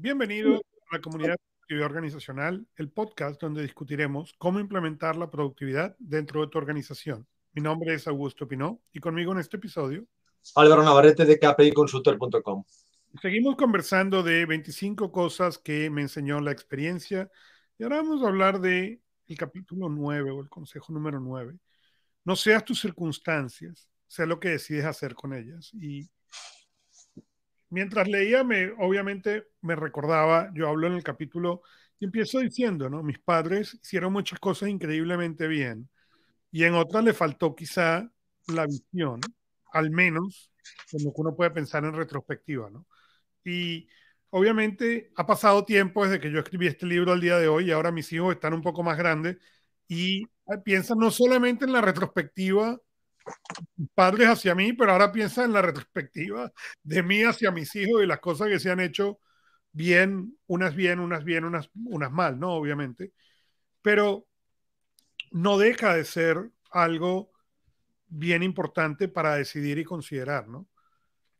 Bienvenido a la comunidad organizacional, el podcast donde discutiremos cómo implementar la productividad dentro de tu organización. Mi nombre es Augusto Pinó y conmigo en este episodio. Álvaro Navarrete de kpiconsultor.com. Seguimos conversando de 25 cosas que me enseñó la experiencia y ahora vamos a hablar de el capítulo 9 o el consejo número 9. No seas tus circunstancias, sea lo que decides hacer con ellas. Y mientras leía, me, obviamente me recordaba, yo hablo en el capítulo y empiezo diciendo, ¿no? Mis padres hicieron muchas cosas increíblemente bien y en otras le faltó quizá la visión, al menos en lo que uno puede pensar en retrospectiva, ¿no? Y obviamente ha pasado tiempo desde que yo escribí este libro al día de hoy y ahora mis hijos están un poco más grandes y piensan no solamente en la retrospectiva padres hacia mí, pero ahora piensa en la retrospectiva de mí hacia mis hijos y las cosas que se han hecho bien, unas bien, unas bien, unas, unas mal, ¿no? Obviamente. Pero no deja de ser algo bien importante para decidir y considerar, ¿no?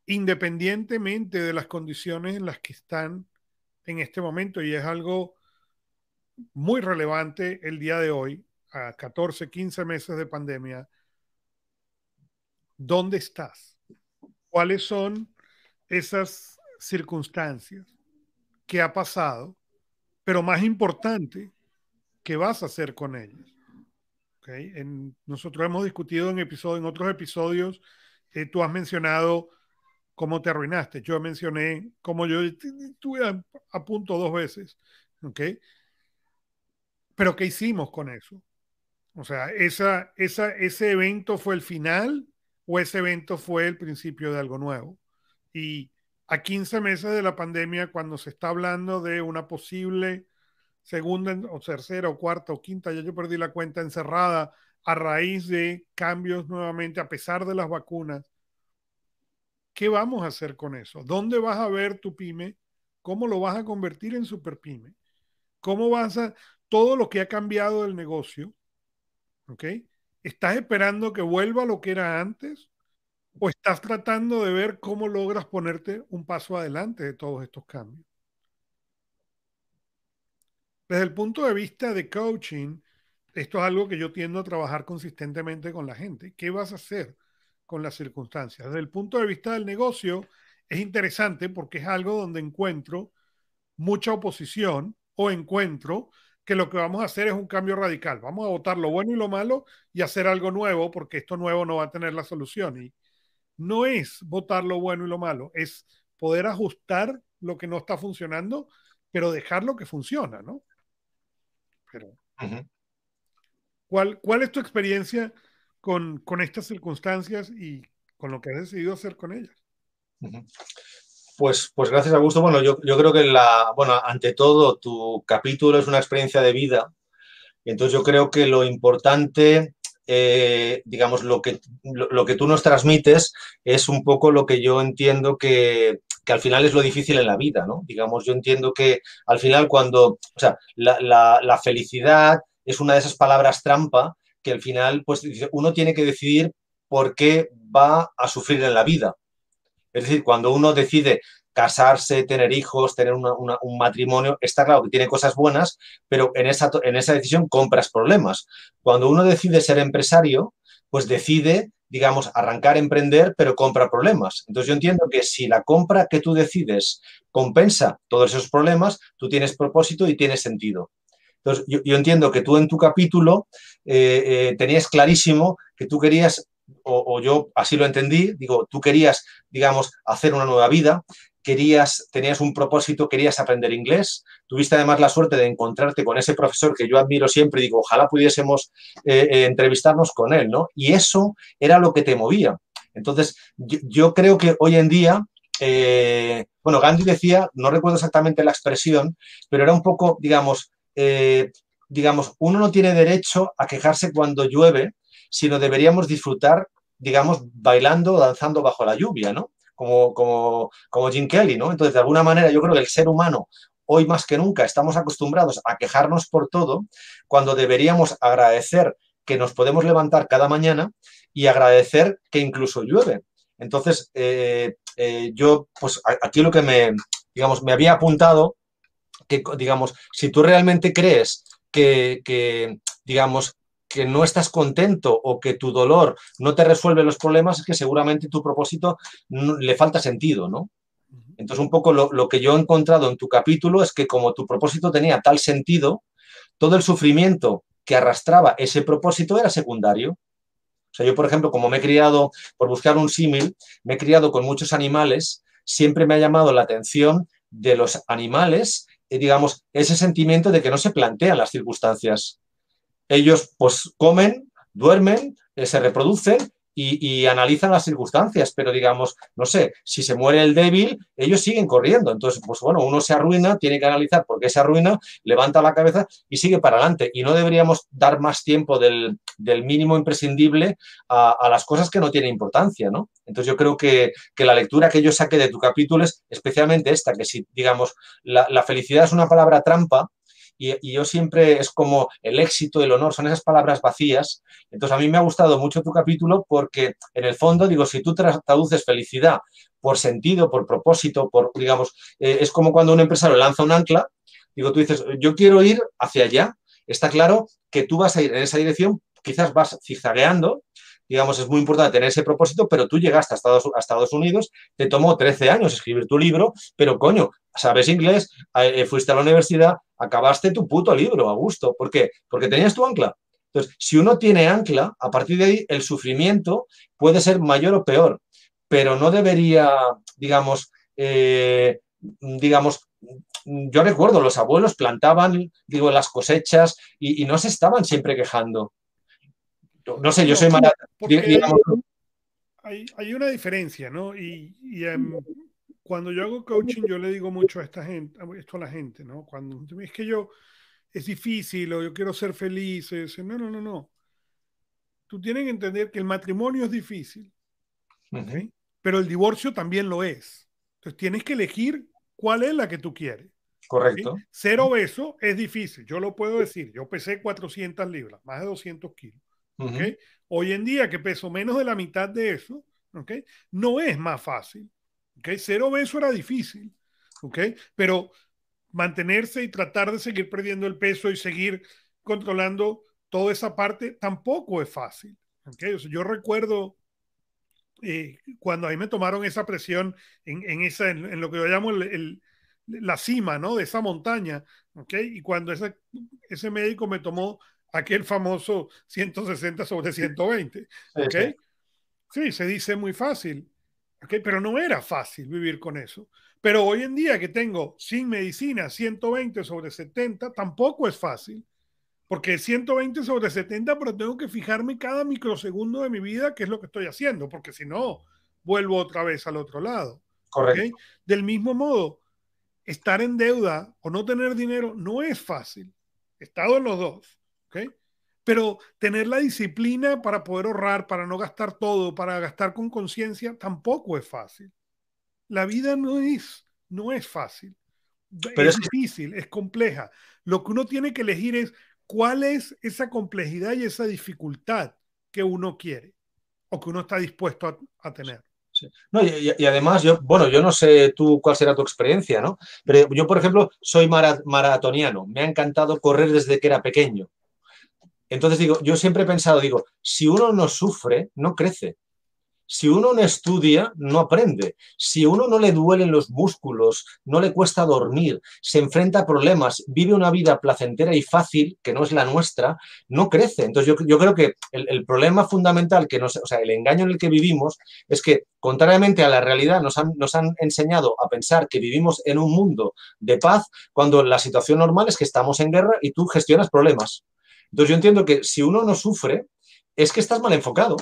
Independientemente de las condiciones en las que están en este momento, y es algo muy relevante el día de hoy, a 14, 15 meses de pandemia, ¿dónde estás? ¿Cuáles son esas circunstancias? ¿Qué ha pasado? Pero más importante, ¿qué vas a hacer con ellas? En, nosotros hemos discutido en, episodio, en otros episodios, eh, tú has mencionado cómo te arruinaste. Yo mencioné cómo yo estuve a, punto dos veces. ¿okay? Pero ¿qué hicimos con eso? O sea, esa, esa, ese evento fue el final o ese evento fue el principio de algo nuevo. Y a 15 meses de la pandemia, cuando se está hablando de una posible segunda o tercera o cuarta o quinta, ya yo perdí la cuenta encerrada a raíz de cambios nuevamente, a pesar de las vacunas, ¿qué vamos a hacer con eso? ¿Dónde vas a ver tu pyme? ¿Cómo lo vas a convertir en super pyme? ¿Cómo vas a, todo lo que ha cambiado del negocio, ¿ok? ¿Estás esperando que vuelva lo que era antes? ¿O estás tratando de ver cómo logras ponerte un paso adelante de todos estos cambios? Desde el punto de vista de coaching, esto es algo que yo tiendo a trabajar consistentemente con la gente. ¿Qué vas a hacer con las circunstancias? Desde el punto de vista del negocio, es interesante porque es algo donde encuentro mucha oposición o encuentro que lo que vamos a hacer es un cambio radical. Vamos a votar lo bueno y lo malo y hacer algo nuevo porque esto nuevo no va a tener la solución. Y no es votar lo bueno y lo malo, es poder ajustar lo que no está funcionando, pero dejar lo que funciona, ¿no? Pero, ¿cuál, ¿cuál es tu experiencia con, con, estas circunstancias y con lo que has decidido hacer con ellas? Pues, pues gracias, Augusto. Bueno, yo, creo que la, bueno, ante todo, tu capítulo es una experiencia de vida. Entonces yo creo que lo importante, eh, digamos, lo que, lo, que tú nos transmites es un poco lo que yo entiendo que, al final es lo difícil en la vida, ¿no? Digamos, yo entiendo que al final cuando, o sea, la, la felicidad es una de esas palabras trampa que al final, pues uno tiene que decidir por qué va a sufrir en la vida. Es decir, cuando uno decide casarse, tener hijos, tener un matrimonio, está claro que tiene cosas buenas, pero en esa, en esa decisión compras problemas. Cuando uno decide ser empresario, pues decide, digamos, arrancar, emprender, pero compra problemas. Entonces yo entiendo que si la compra que tú decides compensa todos esos problemas, tú tienes propósito y tienes sentido. Entonces yo, entiendo que tú en tu capítulo eh, eh, tenías clarísimo que tú querías o, yo así lo entendí, digo, tú querías, digamos, hacer una nueva vida, querías, tenías un propósito, querías aprender inglés, tuviste además la suerte de encontrarte con ese profesor que yo admiro siempre, digo, ojalá pudiésemos eh, eh, entrevistarnos con él, ¿no? Y eso era lo que te movía. Entonces, yo, creo que hoy en día, eh, bueno, Gandhi decía, no recuerdo exactamente la expresión, pero era un poco, digamos, digamos, uno no tiene derecho a quejarse cuando llueve, sino deberíamos disfrutar, digamos, bailando o danzando bajo la lluvia, ¿no? Como, como, como Jim Kelly, ¿no? Entonces, de alguna manera, yo creo que el ser humano hoy más que nunca estamos acostumbrados a quejarnos por todo, cuando deberíamos agradecer que nos podemos levantar cada mañana y agradecer que incluso llueve. Entonces, eh, eh, yo, pues aquí lo que me, digamos, me había apuntado que, digamos, si tú realmente crees que, que digamos, que no estás contento o que tu dolor no te resuelve los problemas, es que seguramente tu propósito le falta sentido, ¿no? Entonces, un poco lo, que yo he encontrado en tu capítulo es que como tu propósito tenía tal sentido, todo el sufrimiento que arrastraba ese propósito era secundario. O sea, yo, por ejemplo, como me he criado, por buscar un símil, me he criado con muchos animales, siempre me ha llamado la atención de los animales, eh, digamos, ese sentimiento de que no se plantean las circunstancias ellos pues comen, duermen, eh, se reproducen y, analizan las circunstancias, pero digamos, no sé, si se muere el débil, ellos siguen corriendo. Entonces, pues bueno, uno se arruina, tiene que analizar por qué se arruina, levanta la cabeza y sigue para adelante. Y no deberíamos dar más tiempo del, mínimo imprescindible a, las cosas que no tienen importancia, ¿no? Entonces yo creo que, la lectura que yo saqué de tu capítulo es especialmente esta, que si, digamos, la felicidad es una palabra trampa, y, yo siempre es como el éxito, el honor, son esas palabras vacías. Entonces a mí me ha gustado mucho tu capítulo porque en el fondo, digo, si tú traduces felicidad por sentido, por propósito, por, digamos, eh, es como cuando un empresario lanza un ancla, digo, tú dices, yo quiero ir hacia allá. Está claro que tú vas a ir en esa dirección, quizás vas zigzagueando, digamos, es muy importante tener ese propósito, pero tú llegaste a Estados, Unidos, te tomó 13 años escribir tu libro, pero coño, sabes inglés, eh, fuiste a la universidad, acabaste tu puto libro a gusto. ¿Por qué? Porque tenías tu ancla. Entonces, si uno tiene ancla, a partir de ahí el sufrimiento puede ser mayor o peor, pero no debería, digamos, eh, digamos, yo recuerdo, los abuelos plantaban, digo, las cosechas y no se estaban siempre quejando. No sé, yo soy más... Hay, hay, una diferencia, ¿no? Y, em, cuando yo hago coaching, yo le digo mucho a esta gente, esto a la gente, ¿no? Cuando es que yo es difícil o yo quiero ser feliz, no, no, no, no. Tú tienes que entender que el matrimonio es difícil, pero el divorcio también lo es. Entonces tienes que elegir cuál es la que tú quieres. Correcto. Ser obeso es difícil, yo lo puedo decir. Yo pesé 400 libras, más de 200 kilos. Hoy en día, que peso menos de la mitad de eso, ¿okay? no es más fácil. ¿okay? Ser obeso era difícil, ¿okay? pero mantenerse y tratar de seguir perdiendo el peso y seguir controlando toda esa parte tampoco es fácil. ¿okay? yo recuerdo eh, cuando ahí me tomaron esa presión en, en esa, en, lo que yo llamo el, la cima ¿no? de esa montaña, ¿okay? y cuando ese, ese médico me tomó aquel famoso 160 sobre 120. ¿Ok? Sí, se dice muy fácil. ¿Ok? Pero no era fácil vivir con eso. Pero hoy en día que tengo sin medicina 120 sobre 70, tampoco es fácil. Porque 120 sobre 70, pero tengo que fijarme cada microsegundo de mi vida qué es lo que estoy haciendo, porque si no, vuelvo otra vez al otro lado. Correcto. Del mismo modo, estar en deuda o no tener dinero no es fácil. He estado en los dos. Pero tener la disciplina para poder ahorrar, para no gastar todo, para gastar con conciencia, tampoco es fácil. La vida no es, no es fácil. Pero es, difícil, es compleja. Lo que uno tiene que elegir es cuál es esa complejidad y esa dificultad que uno quiere o que uno está dispuesto a, tener. y, además, yo, bueno, yo no sé tú cuál será tu experiencia, ¿no? Pero yo, por ejemplo, soy maratoniano. Me ha encantado correr desde que era pequeño. Entonces digo, yo siempre he pensado, digo, si uno no sufre, no crece. Si uno no estudia, no aprende. Si uno no le duelen los músculos, no le cuesta dormir, se enfrenta a problemas, vive una vida placentera y fácil, que no es la nuestra, no crece. Entonces yo, creo que el, problema fundamental, que nos, o sea, el engaño en el que vivimos, es que contrariamente a la realidad nos han, nos han enseñado a pensar que vivimos en un mundo de paz, cuando la situación normal es que estamos en guerra y tú gestionas problemas. Entonces yo entiendo que si uno no sufre, es que estás mal enfocado.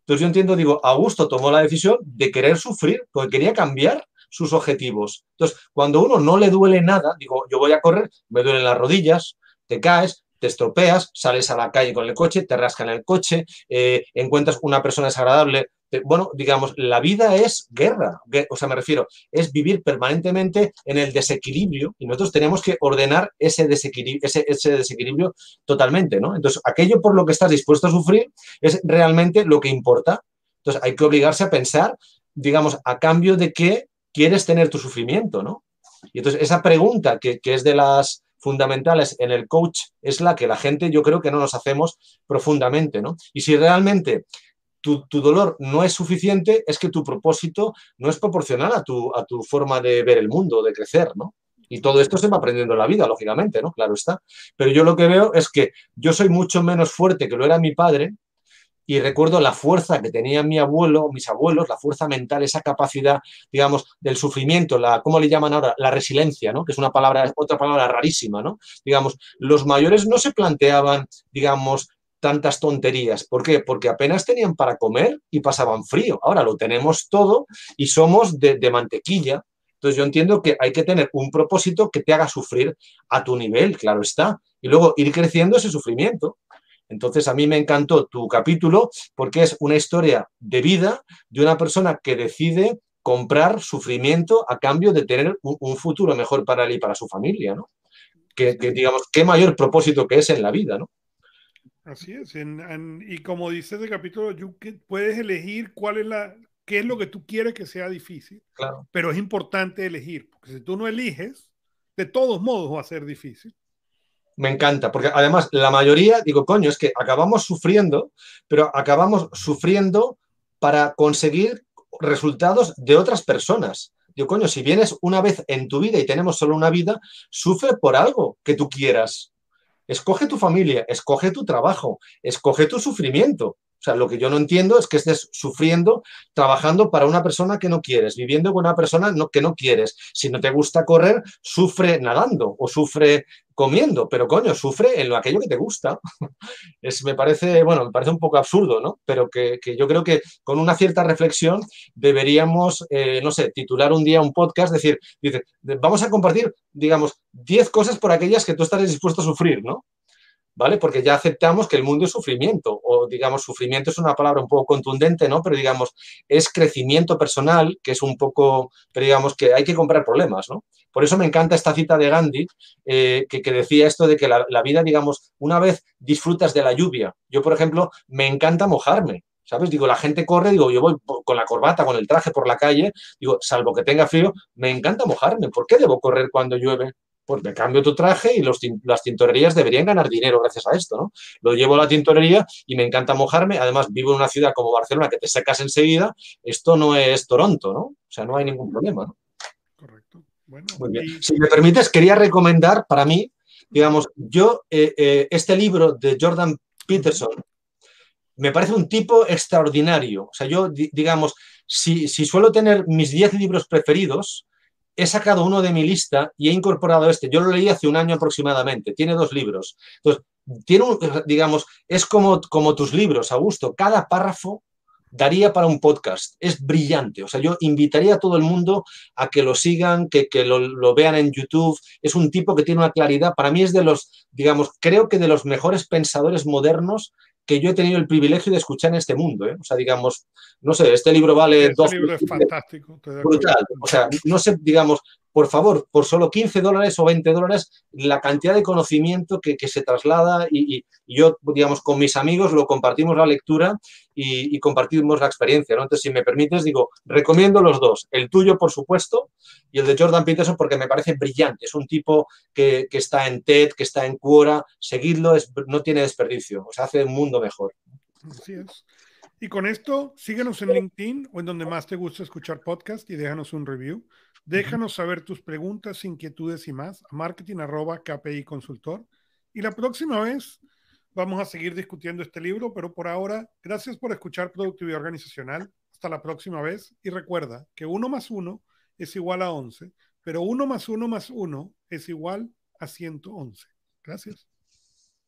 Entonces yo entiendo, digo, Augusto tomó la decisión de querer sufrir porque quería cambiar sus objetivos. Entonces, cuando uno no le duele nada, digo, yo voy a correr, me duelen las rodillas, te caes, te estropeas, sales a la calle con el coche, te rascan el coche, eh, encuentras una persona desagradable, bueno, digamos, la vida es guerra, o sea, me refiero, es vivir permanentemente en el desequilibrio y nosotros tenemos que ordenar ese desequilibrio, ese, desequilibrio totalmente, ¿no? Entonces, aquello por lo que estás dispuesto a sufrir es realmente lo que importa. Entonces, hay que obligarse a pensar, digamos, a cambio de qué quieres tener tu sufrimiento, ¿no? Y entonces esa pregunta que, que es de las fundamentales en el coach es la que la gente yo creo que no nos hacemos profundamente, ¿no? Y si realmente tu, dolor no es suficiente, es que tu propósito no es proporcional a tu, a tu forma de ver el mundo, de crecer, ¿no? Y todo esto se va aprendiendo en la vida, lógicamente, ¿no? Claro está. Pero yo lo que veo es que yo soy mucho menos fuerte que lo era mi padre, y recuerdo la fuerza que tenía mi abuelo, mis abuelos, la fuerza mental, esa capacidad, digamos, del sufrimiento, la, ¿cómo le llaman ahora? La resiliencia, ¿no? Que es una palabra, otra palabra rarísima, ¿no? Digamos, los mayores no se planteaban, digamos, tantas tonterías. ¿Por qué? Porque apenas tenían para comer y pasaban frío. Ahora lo tenemos todo y somos de, mantequilla. Entonces yo entiendo que hay que tener un propósito que te haga sufrir a tu nivel, claro está, y luego ir creciendo ese sufrimiento. Entonces, a mí me encantó tu capítulo porque es una historia de vida de una persona que decide comprar sufrimiento a cambio de tener un, futuro mejor para él y para su familia, ¿no? Que, digamos, qué mayor propósito que es en la vida, ¿no? Así es. En, en, y como dice el capítulo, puedes elegir cuál es la, qué es lo que tú quieres que sea difícil. Claro. Pero es importante elegir, porque si tú no eliges, de todos modos va a ser difícil me encanta, porque además la mayoría, digo, coño, es que acabamos sufriendo, pero acabamos sufriendo para conseguir resultados de otras personas. Digo, coño, si vienes una vez en tu vida y tenemos solo una vida, sufre por algo que tú quieras. Escoge tu familia, escoge tu trabajo, escoge tu sufrimiento. O sea, lo que yo no entiendo es que estés sufriendo trabajando para una persona que no quieres, viviendo con una persona que no quieres. Si no te gusta correr, sufre nadando o sufre comiendo, pero coño, sufre en lo aquello que te gusta. Es, me parece, bueno, me parece un poco absurdo, ¿no? Pero que, que yo creo que con una cierta reflexión deberíamos, eh, no sé, titular un día un podcast, decir, dice, vamos a compartir, digamos, 10 cosas por aquellas que tú estares dispuesto a sufrir, ¿no? ¿Vale? Porque ya aceptamos que el mundo es sufrimiento, o digamos, sufrimiento es una palabra un poco contundente, ¿no? Pero digamos, es crecimiento personal, que es un poco, pero digamos que hay que comprar problemas, ¿no? Por eso me encanta esta cita de Gandhi, eh, que, decía esto de que la, la, vida, digamos, una vez disfrutas de la lluvia. Yo, por ejemplo, me encanta mojarme. ¿Sabes? Digo, la gente corre, digo, yo voy con la corbata, con el traje por la calle, digo, salvo que tenga frío, me encanta mojarme. ¿Por qué debo correr cuando llueve? Pues me cambio tu traje y los, las tintorerías deberían ganar dinero gracias a esto, ¿no? Lo llevo a la tintorería y me encanta mojarme. Además, vivo en una ciudad como Barcelona que te secas enseguida. Esto no es Toronto, ¿no? O sea, no hay ningún problema, ¿no? Correcto. Bueno, Muy bien. Y... Si me permites, quería recomendar para mí, digamos, yo, eh, eh, este libro de Jordan Peterson, me parece un tipo extraordinario. O sea, yo, digamos, si, si suelo tener mis 10 libros preferidos, he sacado uno de mi lista y he incorporado este. Yo lo leí hace un año aproximadamente. Tiene dos libros. Entonces, tiene digamos, es como, como tus libros, Augusto. Cada párrafo daría para un podcast. Es brillante. O sea, yo invitaría a todo el mundo a que lo sigan, que, que lo, lo, vean en YouTube. Es un tipo que tiene una claridad. Para mí es de los, digamos, creo que de los mejores pensadores modernos que yo he tenido el privilegio de escuchar en este mundo. ¿eh? O sea, digamos, no sé, este libro vale este dos. libro es fantástico. Brutal. O sea, no sé, digamos, por favor, por solo 15 dólares o 20 dólares, la cantidad de conocimiento que, que se traslada y, yo, digamos, con mis amigos lo compartimos la lectura y, y, compartimos la experiencia, ¿no? Entonces, si me permites, digo, recomiendo los dos. El tuyo, por supuesto, y el de Jordan Peterson porque me parece brillante. Es un tipo que, que está en TED, que está en Quora. Seguidlo, es, no tiene desperdicio. O sea, hace un mundo mejor. Así es. Y con esto, síguenos en LinkedIn o en donde más te gusta escuchar podcast y déjanos un review. Déjanos saber tus preguntas, inquietudes y más a marketing arroba KPI consultor. Y la próxima vez vamos a seguir discutiendo este libro, pero por ahora, gracias por escuchar Productividad Organizacional. Hasta la próxima vez y recuerda que uno más uno es igual a 11, pero uno más uno más uno es igual a 111. Gracias.